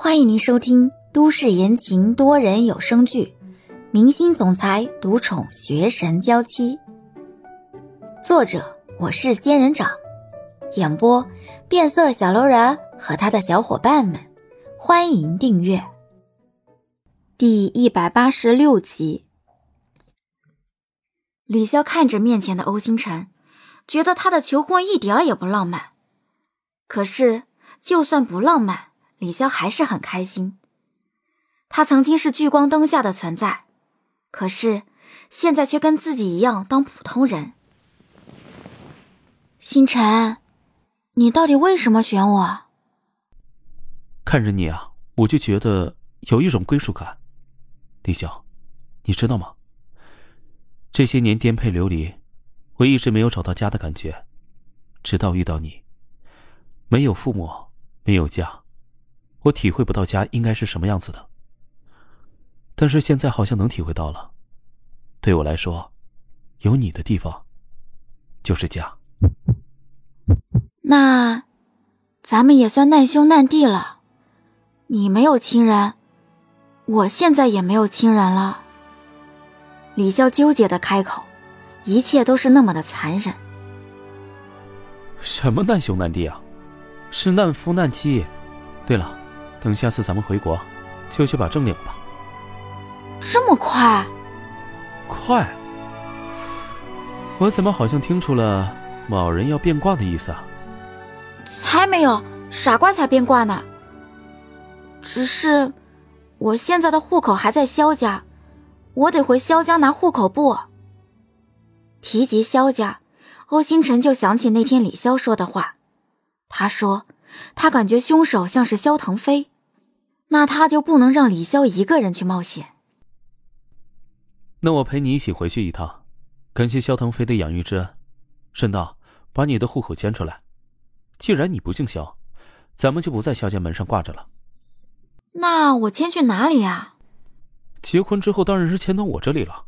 欢迎您收听都市言情多人有声剧《明星总裁独宠学神娇妻》，作者我是仙人掌，演播变色小楼人和他的小伙伴们。欢迎订阅第一百八十六集。李潇看着面前的欧星辰，觉得他的求婚一点也不浪漫。可是，就算不浪漫。李潇还是很开心。他曾经是聚光灯下的存在，可是现在却跟自己一样当普通人。星辰，你到底为什么选我？看着你啊，我就觉得有一种归属感。李潇，你知道吗？这些年颠沛流离，我一直没有找到家的感觉，直到遇到你。没有父母，没有家。我体会不到家应该是什么样子的，但是现在好像能体会到了。对我来说，有你的地方就是家。那咱们也算难兄难弟了。你没有亲人，我现在也没有亲人了。李潇纠结的开口，一切都是那么的残忍。什么难兄难弟啊，是难夫难妻。对了。等下次咱们回国，就去把证领了吧。这么快？快？我怎么好像听出了某人要变卦的意思啊？才没有，傻瓜才变卦呢。只是我现在的户口还在萧家，我得回萧家拿户口簿。提及萧家，欧星辰就想起那天李潇说的话，他说。他感觉凶手像是萧腾飞，那他就不能让李潇一个人去冒险。那我陪你一起回去一趟，感谢萧腾飞的养育之恩，顺道把你的户口迁出来。既然你不姓萧，咱们就不在萧家门上挂着了。那我迁去哪里啊？结婚之后当然是迁到我这里了。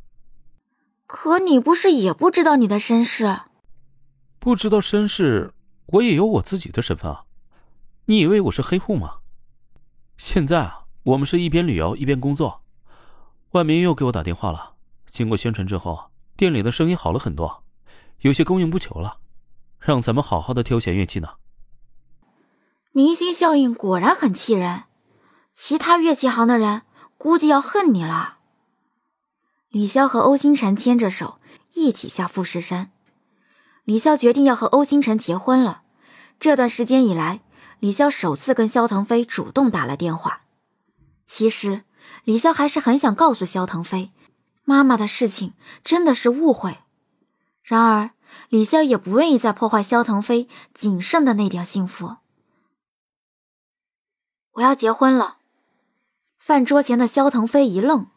可你不是也不知道你的身世？不知道身世，我也有我自己的身份啊。你以为我是黑户吗？现在啊，我们是一边旅游一边工作。外面又给我打电话了，经过宣传之后，店里的生意好了很多，有些供应不求了，让咱们好好的挑选乐器呢。明星效应果然很气人，其他乐器行的人估计要恨你了。李潇和欧星辰牵着手一起下富士山。李潇决定要和欧星辰结婚了。这段时间以来。李潇首次跟肖腾飞主动打了电话。其实，李潇还是很想告诉肖腾飞，妈妈的事情真的是误会。然而，李潇也不愿意再破坏肖腾飞仅剩的那点幸福。我要结婚了。饭桌前的肖腾飞一愣：“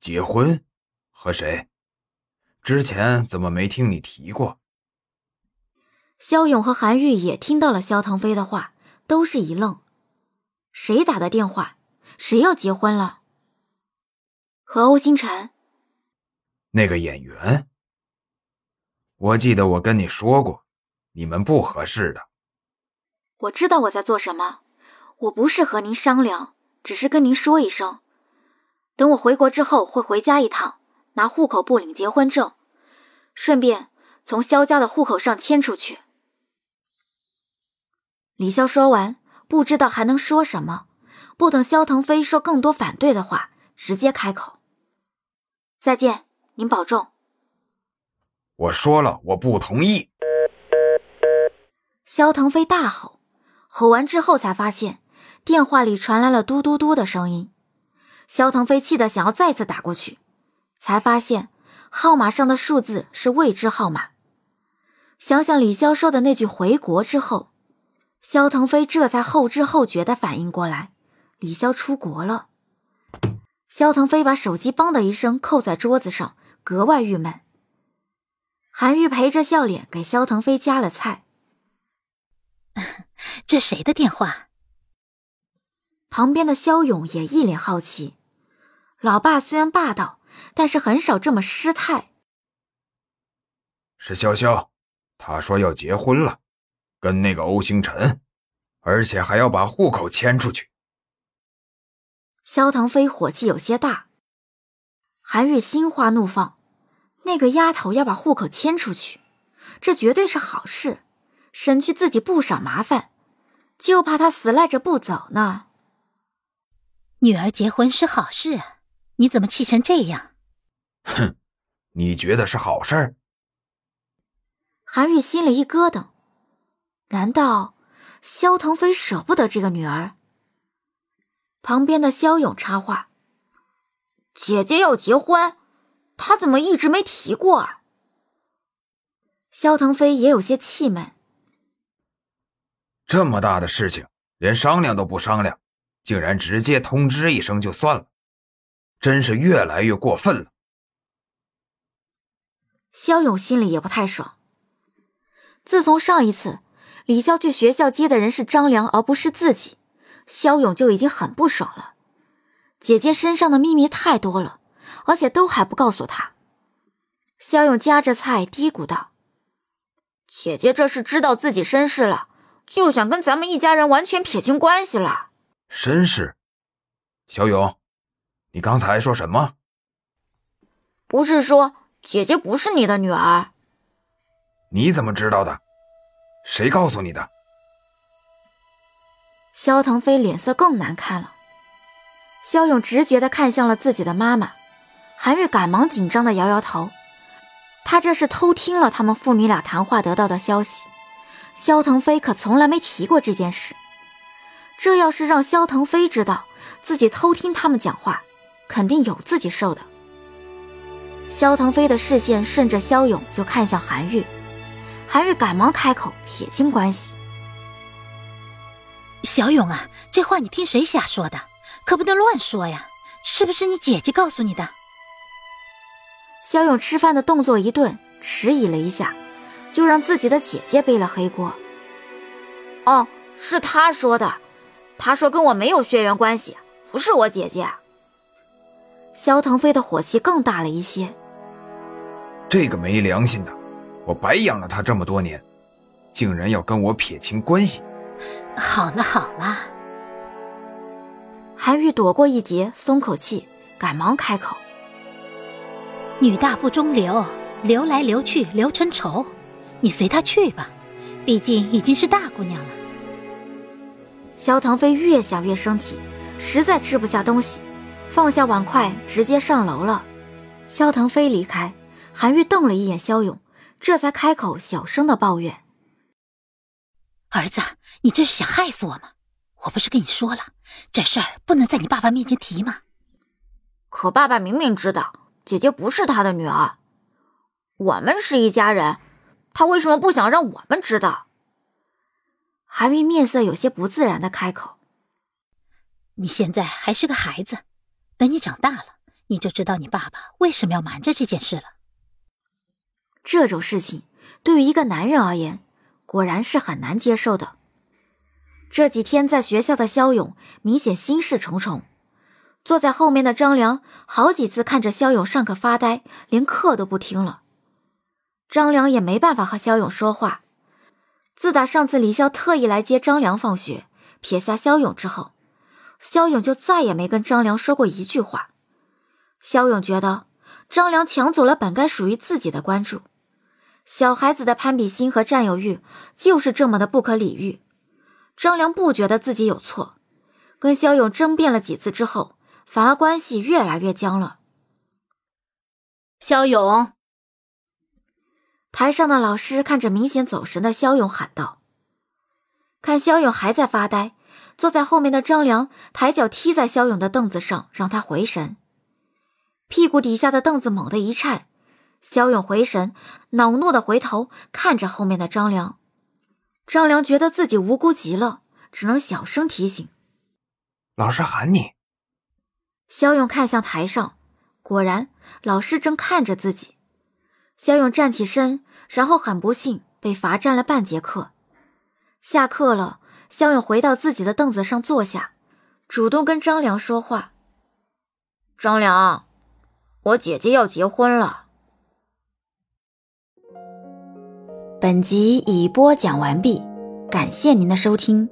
结婚？和谁？之前怎么没听你提过？”肖勇和韩玉也听到了肖腾飞的话，都是一愣。谁打的电话？谁要结婚了？和欧星辰。那个演员。我记得我跟你说过，你们不合适的。我知道我在做什么，我不是和您商量，只是跟您说一声。等我回国之后会回家一趟，拿户口簿领结婚证，顺便从肖家的户口上迁出去。李潇说完，不知道还能说什么，不等肖腾飞说更多反对的话，直接开口：“再见，您保重。”我说了，我不同意。肖腾飞大吼，吼完之后才发现电话里传来了嘟嘟嘟的声音。肖腾飞气得想要再次打过去，才发现号码上的数字是未知号码。想想李潇说的那句“回国”之后。肖腾飞这才后知后觉的反应过来，李潇出国了。肖腾飞把手机“梆”的一声扣在桌子上，格外郁闷。韩玉陪着笑脸给肖腾飞夹了菜。这谁的电话？旁边的肖勇也一脸好奇。老爸虽然霸道，但是很少这么失态。是潇潇，他说要结婚了。跟那个欧星辰，而且还要把户口迁出去。萧腾飞火气有些大，韩玉心花怒放，那个丫头要把户口迁出去，这绝对是好事，省去自己不少麻烦，就怕她死赖着不走呢。女儿结婚是好事啊，你怎么气成这样？哼，你觉得是好事儿？韩玉心里一咯噔，难道萧腾飞舍不得这个女儿？旁边的萧勇插话：“姐姐要结婚，他怎么一直没提过啊？”萧腾飞也有些气闷，这么大的事情，连商量都不商量，竟然直接通知一声就算了，真是越来越过分了。萧勇心里也不太爽。自从上一次李潇去学校接的人是张良，而不是自己。肖勇就已经很不爽了，姐姐身上的秘密太多了，而且都还不告诉他。肖勇夹着菜嘀咕道：“姐姐这是知道自己身世了，就想跟咱们一家人完全撇清关系了。”身世？小勇，你刚才说什么？不是说姐姐不是你的女儿？你怎么知道的？谁告诉你的？萧腾飞脸色更难看了，肖勇直觉的看向了自己的妈妈，韩愈赶忙紧张的摇摇头，他这是偷听了他们父女俩谈话得到的消息，萧腾飞可从来没提过这件事，这要是让萧腾飞知道自己偷听他们讲话，肯定有自己受的。萧腾飞的视线顺着萧勇就看向韩愈，韩愈赶忙开口撇清关系。小勇啊，这话你听谁瞎说的？可不能乱说呀！是不是你姐姐告诉你的？小勇吃饭的动作一顿，迟疑了一下，就让自己的姐姐背了黑锅。哦，是他说的，他说跟我没有血缘关系，不是我姐姐。肖腾飞的火气更大了一些。这个没良心的，我白养了他这么多年，竟然要跟我撇清关系。好了好了，韩愈躲过一劫，松口气，赶忙开口：“女大不中留，留来留去留成仇，你随他去吧，毕竟已经是大姑娘了。”萧腾飞越想越生气，实在吃不下东西，放下碗筷，直接上楼了。萧腾飞离开，韩愈瞪了一眼萧勇，这才开口小声的抱怨。儿子，你这是想害死我吗？我不是跟你说了，这事儿不能在你爸爸面前提吗？可爸爸明明知道姐姐不是他的女儿，我们是一家人，他为什么不想让我们知道？韩云面色有些不自然的开口：“你现在还是个孩子，等你长大了，你就知道你爸爸为什么要瞒着这件事了。这种事情对于一个男人而言。”果然是很难接受的。这几天在学校的肖勇明显心事重重，坐在后面的张良好几次看着肖勇上课发呆，连课都不听了。张良也没办法和肖勇说话。自打上次李潇特意来接张良放学，撇下肖勇之后，肖勇就再也没跟张良说过一句话。肖勇觉得张良抢走了本该属于自己的关注。小孩子的攀比心和占有欲就是这么的不可理喻。张良不觉得自己有错，跟肖勇争辩了几次之后，反而关系越来越僵了。肖勇，台上的老师看着明显走神的肖勇喊道：“看肖勇还在发呆，坐在后面的张良抬脚踢在肖勇的凳子上，让他回神。屁股底下的凳子猛地一颤。”肖勇回神，恼怒的回头看着后面的张良。张良觉得自己无辜极了，只能小声提醒：“老师喊你。”肖勇看向台上，果然老师正看着自己。肖勇站起身，然后很不幸被罚站了半节课。下课了，肖勇回到自己的凳子上坐下，主动跟张良说话：“张良，我姐姐要结婚了。”本集已播讲完毕，感谢您的收听。